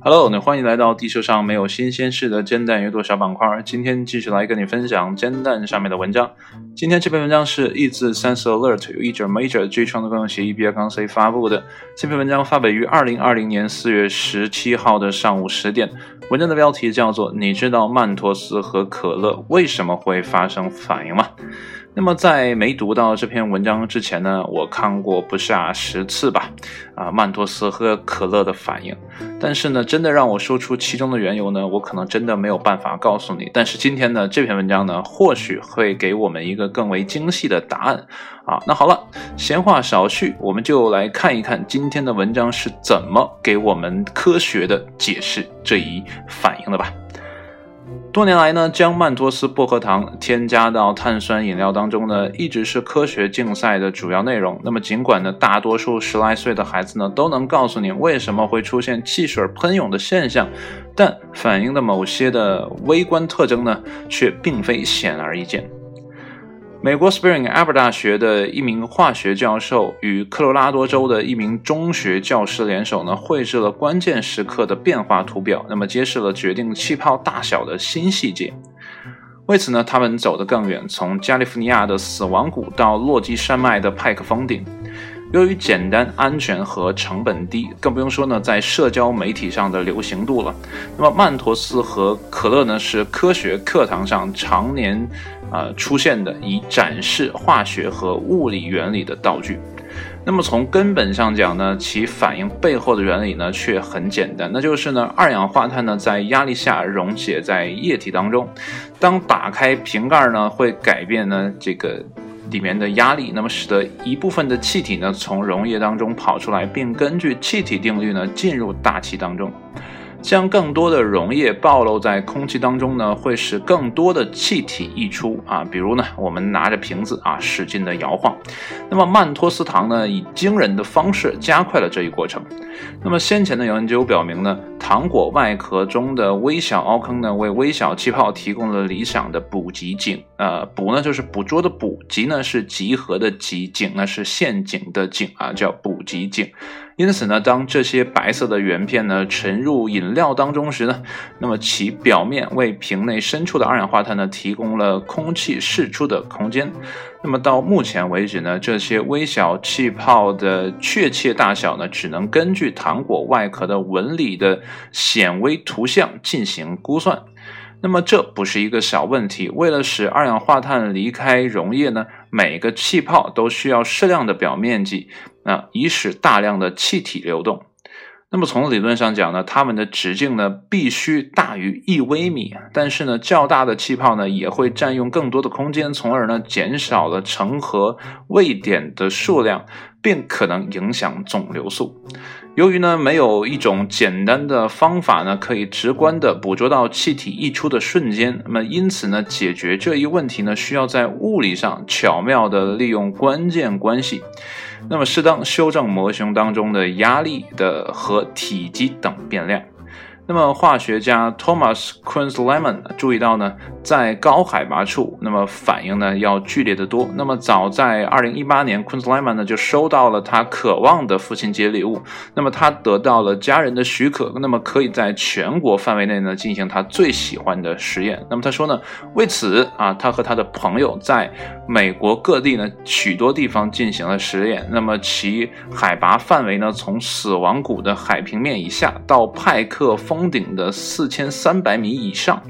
Hello，那欢迎来到地球上没有新鲜事的煎蛋阅读小板块。今天继续来跟你分享煎蛋上面的文章。今天这篇文章是译自 Sense Alert，由译者 Major J 创作共同协议 B 杠 C 发布的。这篇文章发表于二零二零年四月十七号的上午十点。文章的标题叫做“你知道曼托斯和可乐为什么会发生反应吗？”那么在没读到这篇文章之前呢，我看过不下十次吧，啊，曼托斯和可乐的反应。但是呢，真的让我说出其中的缘由呢，我可能真的没有办法告诉你。但是今天呢，这篇文章呢，或许会给我们一个更为精细的答案。啊，那好了，闲话少叙，我们就来看一看今天的文章是怎么给我们科学的解释这一反应的吧。多年来呢，将曼托斯薄荷糖添加到碳酸饮料当中呢，一直是科学竞赛的主要内容。那么，尽管呢，大多数十来岁的孩子呢，都能告诉你为什么会出现汽水喷涌的现象，但反映的某些的微观特征呢，却并非显而易见。美国 Spring a b e r 大学的一名化学教授与科罗拉多州的一名中学教师联手呢，绘制了关键时刻的变化图表，那么揭示了决定气泡大小的新细节。为此呢，他们走得更远，从加利福尼亚的死亡谷到落基山脉的派克峰顶。由于简单、安全和成本低，更不用说呢，在社交媒体上的流行度了。那么曼陀斯和可乐呢，是科学课堂上常年。呃，出现的以展示化学和物理原理的道具。那么从根本上讲呢，其反应背后的原理呢却很简单，那就是呢，二氧化碳呢在压力下溶解在液体当中，当打开瓶盖呢，会改变呢这个里面的压力，那么使得一部分的气体呢从溶液当中跑出来，并根据气体定律呢进入大气当中。将更多的溶液暴露在空气当中呢，会使更多的气体溢出啊。比如呢，我们拿着瓶子啊，使劲的摇晃。那么曼托斯糖呢，以惊人的方式加快了这一过程。那么先前的研究表明呢，糖果外壳中的微小凹坑呢，为微小气泡提供了理想的捕集井。呃，捕呢就是捕捉的捕，集呢是集合的集，井呢是陷阱的井啊，叫捕集井。因此呢，当这些白色的圆片呢沉入饮料当中时呢，那么其表面为瓶内深处的二氧化碳呢提供了空气释出的空间。那么到目前为止呢，这些微小气泡的确切大小呢，只能根据糖果外壳的纹理的显微图像进行估算。那么这不是一个小问题。为了使二氧化碳离开溶液呢，每个气泡都需要适量的表面积。啊以使大量的气体流动，那么从理论上讲呢，它们的直径呢必须大于一微米，但是呢，较大的气泡呢也会占用更多的空间，从而呢减少了成盒位点的数量，并可能影响总流速。由于呢没有一种简单的方法呢可以直观的捕捉到气体溢出的瞬间，那么因此呢解决这一问题呢需要在物理上巧妙的利用关键关系。那么，适当修正模型当中的压力的和体积等变量。那么，化学家 Thomas q u i n s l e m a n 注意到呢，在高海拔处，那么反应呢要剧烈的多。那么，早在2018年 q u i n s l e m a n 呢就收到了他渴望的父亲节礼物。那么，他得到了家人的许可，那么可以在全国范围内呢进行他最喜欢的实验。那么，他说呢，为此啊，他和他的朋友在美国各地呢许多地方进行了实验。那么，其海拔范围呢从死亡谷的海平面以下到派克峰。峰顶的四千三百米以上，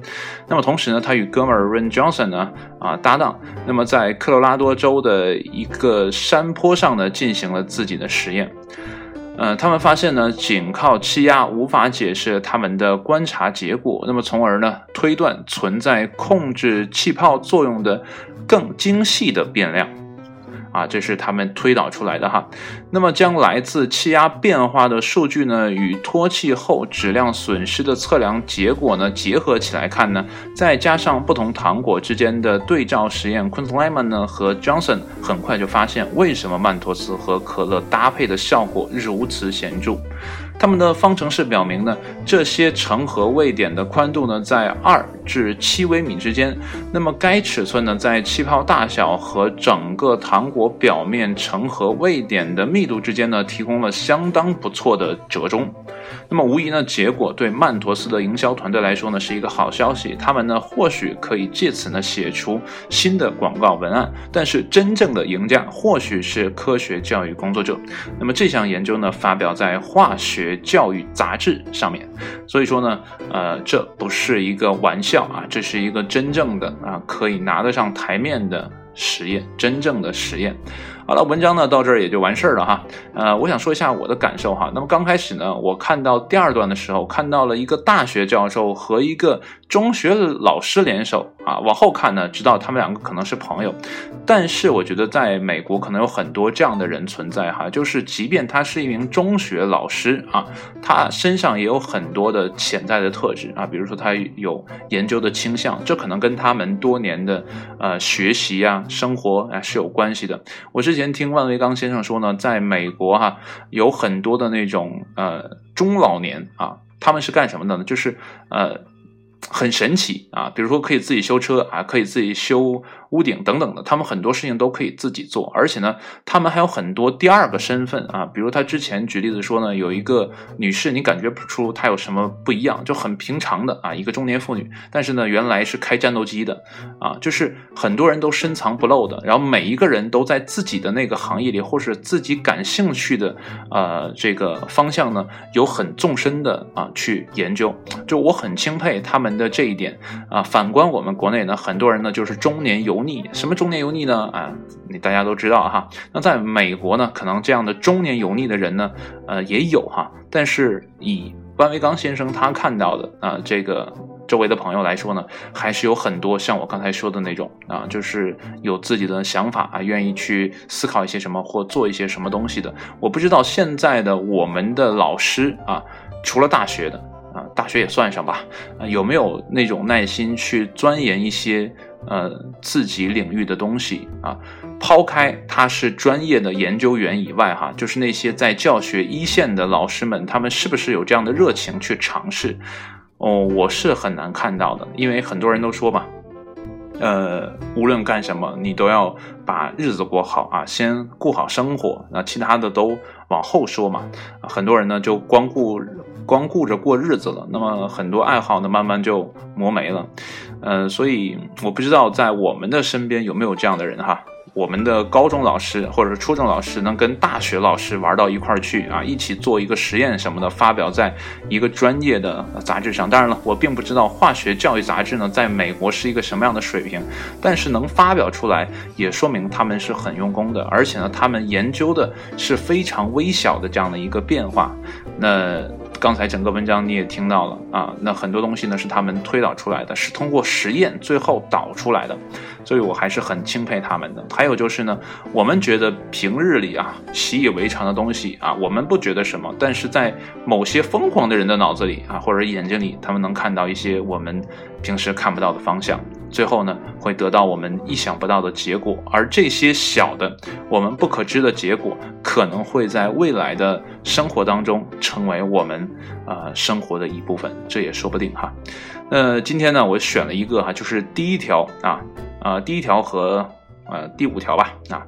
那么同时呢，他与哥们儿 Ren Johnson 呢啊搭档，那么在科罗拉多州的一个山坡上呢进行了自己的实验。呃，他们发现呢，仅靠气压无法解释他们的观察结果，那么从而呢推断存在控制气泡作用的更精细的变量。啊，这是他们推导出来的哈。那么将来自气压变化的数据呢，与脱气后质量损失的测量结果呢结合起来看呢，再加上不同糖果之间的对照实验 q u i n t l e m a n 呢和 Johnson 很快就发现为什么曼妥思和可乐搭配的效果如此显著。他们的方程式表明呢，这些成核位点的宽度呢在二至七微米之间。那么该尺寸呢，在气泡大小和整个糖果表面成核位点的密度之间呢，提供了相当不错的折中。那么无疑呢，结果对曼陀斯的营销团队来说呢，是一个好消息。他们呢，或许可以借此呢，写出新的广告文案。但是真正的赢家，或许是科学教育工作者。那么这项研究呢，发表在《化学教育杂志》上面。所以说呢，呃，这不是一个玩笑啊，这是一个真正的啊，可以拿得上台面的实验，真正的实验。好了，文章呢到这儿也就完事儿了哈。呃，我想说一下我的感受哈。那么刚开始呢，我看到第二段的时候，看到了一个大学教授和一个中学老师联手啊。往后看呢，知道他们两个可能是朋友。但是我觉得在美国可能有很多这样的人存在哈，就是即便他是一名中学老师啊，他身上也有很多的潜在的特质啊，比如说他有研究的倾向，这可能跟他们多年的呃学习啊、生活啊是有关系的。我是。之前听万维刚先生说呢，在美国哈有很多的那种呃中老年啊，他们是干什么的呢？就是呃很神奇啊，比如说可以自己修车啊，可以自己修。屋顶等等的，他们很多事情都可以自己做，而且呢，他们还有很多第二个身份啊。比如他之前举例子说呢，有一个女士，你感觉不出她有什么不一样，就很平常的啊，一个中年妇女，但是呢，原来是开战斗机的啊，就是很多人都深藏不露的。然后每一个人都在自己的那个行业里，或是自己感兴趣的呃这个方向呢，有很纵深的啊去研究。就我很钦佩他们的这一点啊。反观我们国内呢，很多人呢就是中年油。腻什么中年油腻呢？啊，你大家都知道哈。那在美国呢，可能这样的中年油腻的人呢，呃，也有哈。但是以万维刚先生他看到的啊，这个周围的朋友来说呢，还是有很多像我刚才说的那种啊，就是有自己的想法啊，愿意去思考一些什么或做一些什么东西的。我不知道现在的我们的老师啊，除了大学的啊，大学也算上吧，啊，有没有那种耐心去钻研一些？呃，自己领域的东西啊，抛开他是专业的研究员以外，哈，就是那些在教学一线的老师们，他们是不是有这样的热情去尝试？哦，我是很难看到的，因为很多人都说嘛，呃，无论干什么，你都要把日子过好啊，先顾好生活，那其他的都往后说嘛。很多人呢，就光顾。光顾着过日子了，那么很多爱好呢，慢慢就磨没了。呃，所以我不知道在我们的身边有没有这样的人哈。我们的高中老师或者是初中老师能跟大学老师玩到一块儿去啊，一起做一个实验什么的，发表在一个专业的杂志上。当然了，我并不知道化学教育杂志呢在美国是一个什么样的水平，但是能发表出来，也说明他们是很用功的，而且呢，他们研究的是非常微小的这样的一个变化。那。刚才整个文章你也听到了啊，那很多东西呢是他们推导出来的，是通过实验最后导出来的，所以我还是很钦佩他们的。还有就是呢，我们觉得平日里啊习以为常的东西啊，我们不觉得什么，但是在某些疯狂的人的脑子里啊或者眼睛里，他们能看到一些我们平时看不到的方向。最后呢，会得到我们意想不到的结果，而这些小的、我们不可知的结果，可能会在未来的生活当中成为我们呃生活的一部分，这也说不定哈。那今天呢，我选了一个哈，就是第一条啊，啊，第一条和。呃，第五条吧，啊，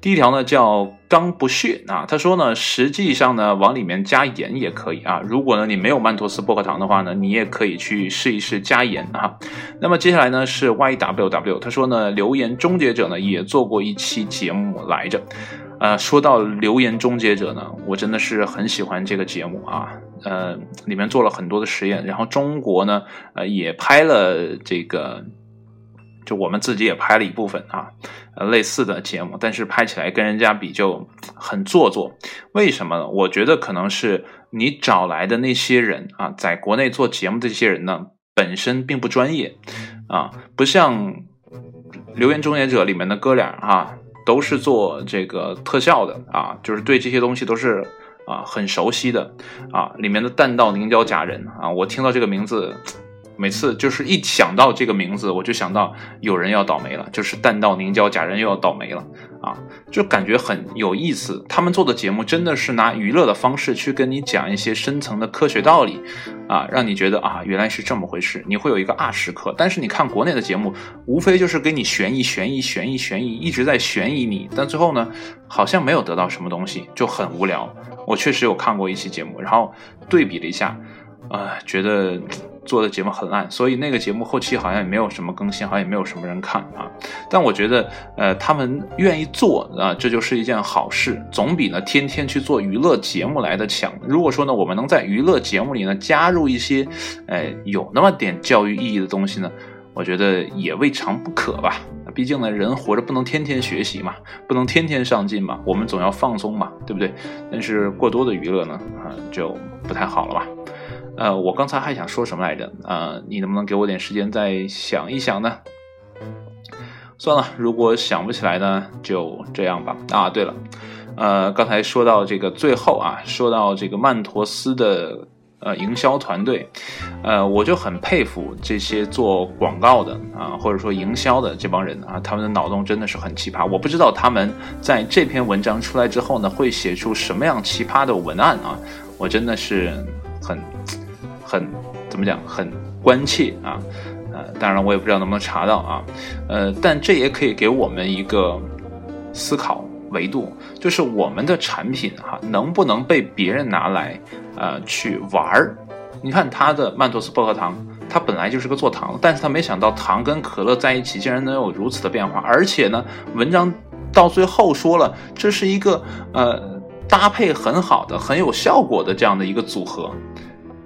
第一条呢叫刚不屑啊，他说呢，实际上呢，往里面加盐也可以啊，如果呢你没有曼妥斯薄荷糖的话呢，你也可以去试一试加盐啊。那么接下来呢是 YWW，他说呢，留言终结者呢也做过一期节目来着，呃，说到留言终结者呢，我真的是很喜欢这个节目啊，呃，里面做了很多的实验，然后中国呢，呃，也拍了这个。就我们自己也拍了一部分啊，呃，类似的节目，但是拍起来跟人家比就很做作。为什么呢？我觉得可能是你找来的那些人啊，在国内做节目的这些人呢，本身并不专业啊，不像《留言终结者》里面的哥俩啊，都是做这个特效的啊，就是对这些东西都是啊很熟悉的啊。里面的弹道凝胶假人啊，我听到这个名字。每次就是一想到这个名字，我就想到有人要倒霉了，就是弹道凝胶假人又要倒霉了啊，就感觉很有意思。他们做的节目真的是拿娱乐的方式去跟你讲一些深层的科学道理啊，让你觉得啊原来是这么回事，你会有一个啊时刻。但是你看国内的节目，无非就是给你悬疑、悬疑、悬疑、悬疑，一直在悬疑你，但最后呢，好像没有得到什么东西，就很无聊。我确实有看过一期节目，然后对比了一下，啊，觉得。做的节目很烂，所以那个节目后期好像也没有什么更新，好像也没有什么人看啊。但我觉得，呃，他们愿意做啊，这就是一件好事，总比呢天天去做娱乐节目来的强。如果说呢，我们能在娱乐节目里呢加入一些，哎，有那么点教育意义的东西呢，我觉得也未尝不可吧。毕竟呢，人活着不能天天学习嘛，不能天天上进嘛，我们总要放松嘛，对不对？但是过多的娱乐呢，啊，就不太好了吧。呃，我刚才还想说什么来着？呃，你能不能给我点时间再想一想呢？算了，如果想不起来呢，就这样吧。啊，对了，呃，刚才说到这个最后啊，说到这个曼陀斯的呃营销团队，呃，我就很佩服这些做广告的啊，或者说营销的这帮人啊，他们的脑洞真的是很奇葩。我不知道他们在这篇文章出来之后呢，会写出什么样奇葩的文案啊？我真的是很。很怎么讲？很关切啊，呃，当然我也不知道能不能查到啊，呃，但这也可以给我们一个思考维度，就是我们的产品哈，能不能被别人拿来呃去玩儿？你看他的曼妥思薄荷糖，它本来就是个做糖，但是他没想到糖跟可乐在一起竟然能有如此的变化，而且呢，文章到最后说了，这是一个呃搭配很好的、很有效果的这样的一个组合。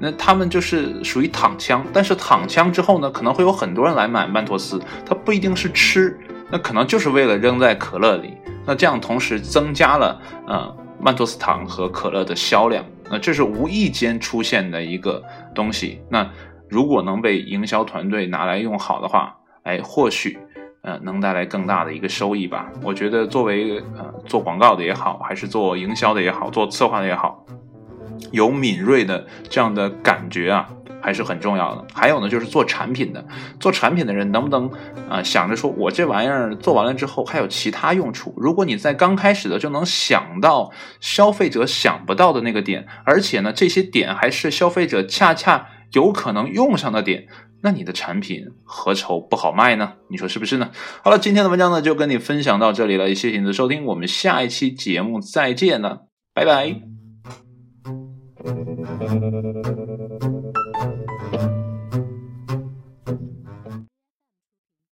那他们就是属于躺枪，但是躺枪之后呢，可能会有很多人来买曼妥思，它不一定是吃，那可能就是为了扔在可乐里。那这样同时增加了呃曼妥思糖和可乐的销量，那这是无意间出现的一个东西。那如果能被营销团队拿来用好的话，哎，或许呃能带来更大的一个收益吧。我觉得作为呃做广告的也好，还是做营销的也好，做策划的也好。有敏锐的这样的感觉啊，还是很重要的。还有呢，就是做产品的，做产品的人能不能啊想着说，我这玩意儿做完了之后还有其他用处？如果你在刚开始的就能想到消费者想不到的那个点，而且呢，这些点还是消费者恰恰有可能用上的点，那你的产品何愁不好卖呢？你说是不是呢？好了，今天的文章呢就跟你分享到这里了，谢谢你的收听，我们下一期节目再见了，拜拜。thank you.